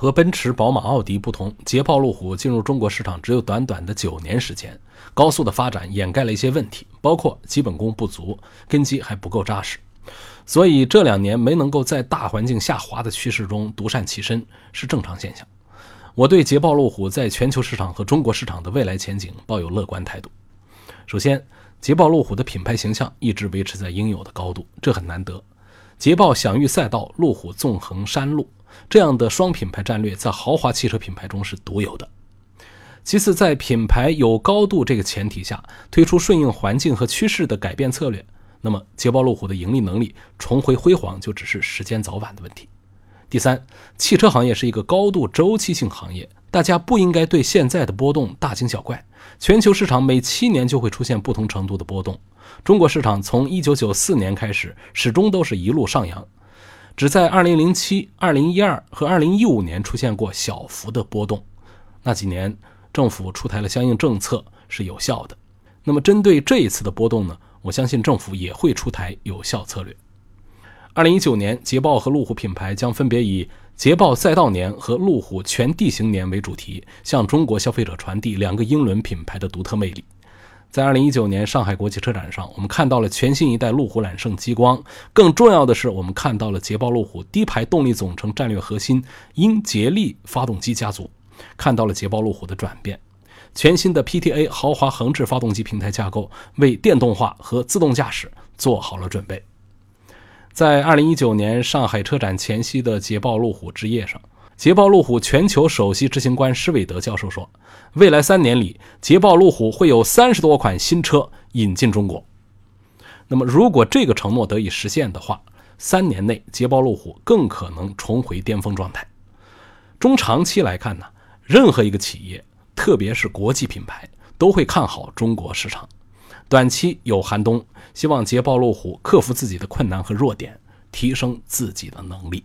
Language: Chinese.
和奔驰、宝马、奥迪不同，捷豹路虎进入中国市场只有短短的九年时间，高速的发展掩盖了一些问题，包括基本功不足，根基还不够扎实，所以这两年没能够在大环境下滑的趋势中独善其身是正常现象。我对捷豹路虎在全球市场和中国市场的未来前景抱有乐观态度。首先，捷豹路虎的品牌形象一直维持在应有的高度，这很难得。捷豹享誉赛道，路虎纵横山路。这样的双品牌战略在豪华汽车品牌中是独有的。其次，在品牌有高度这个前提下，推出顺应环境和趋势的改变策略，那么捷豹路虎的盈利能力重回辉煌就只是时间早晚的问题。第三，汽车行业是一个高度周期性行业，大家不应该对现在的波动大惊小怪。全球市场每七年就会出现不同程度的波动，中国市场从一九九四年开始始终都是一路上扬。只在2007、2012和2015年出现过小幅的波动，那几年政府出台了相应政策是有效的。那么针对这一次的波动呢？我相信政府也会出台有效策略。2019年，捷豹和路虎品牌将分别以“捷豹赛道年”和“路虎全地形年”为主题，向中国消费者传递两个英伦品牌的独特魅力。在二零一九年上海国际车展上，我们看到了全新一代路虎揽胜激光。更重要的是，我们看到了捷豹路虎低排动力总成战略核心英捷力发动机家族，看到了捷豹路虎的转变。全新的 PTA 豪华横置发动机平台架构为电动化和自动驾驶做好了准备。在二零一九年上海车展前夕的捷豹路虎之夜上。捷豹路虎全球首席执行官施韦德教授说：“未来三年里，捷豹路虎会有三十多款新车引进中国。那么，如果这个承诺得以实现的话，三年内捷豹路虎更可能重回巅峰状态。中长期来看呢，任何一个企业，特别是国际品牌，都会看好中国市场。短期有寒冬，希望捷豹路虎克服自己的困难和弱点，提升自己的能力。”